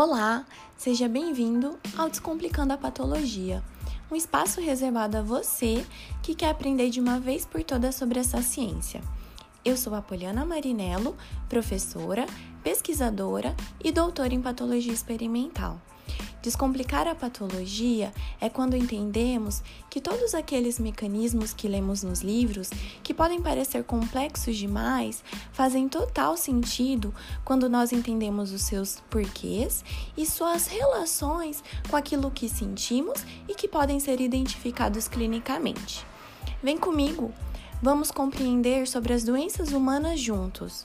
Olá, seja bem-vindo ao Descomplicando a Patologia, um espaço reservado a você que quer aprender de uma vez por todas sobre essa ciência. Eu sou a Poliana Marinello, professora, pesquisadora e doutora em patologia experimental. Descomplicar a patologia é quando entendemos que todos aqueles mecanismos que lemos nos livros, que podem parecer complexos demais, fazem total sentido quando nós entendemos os seus porquês e suas relações com aquilo que sentimos e que podem ser identificados clinicamente. Vem comigo! Vamos compreender sobre as doenças humanas juntos.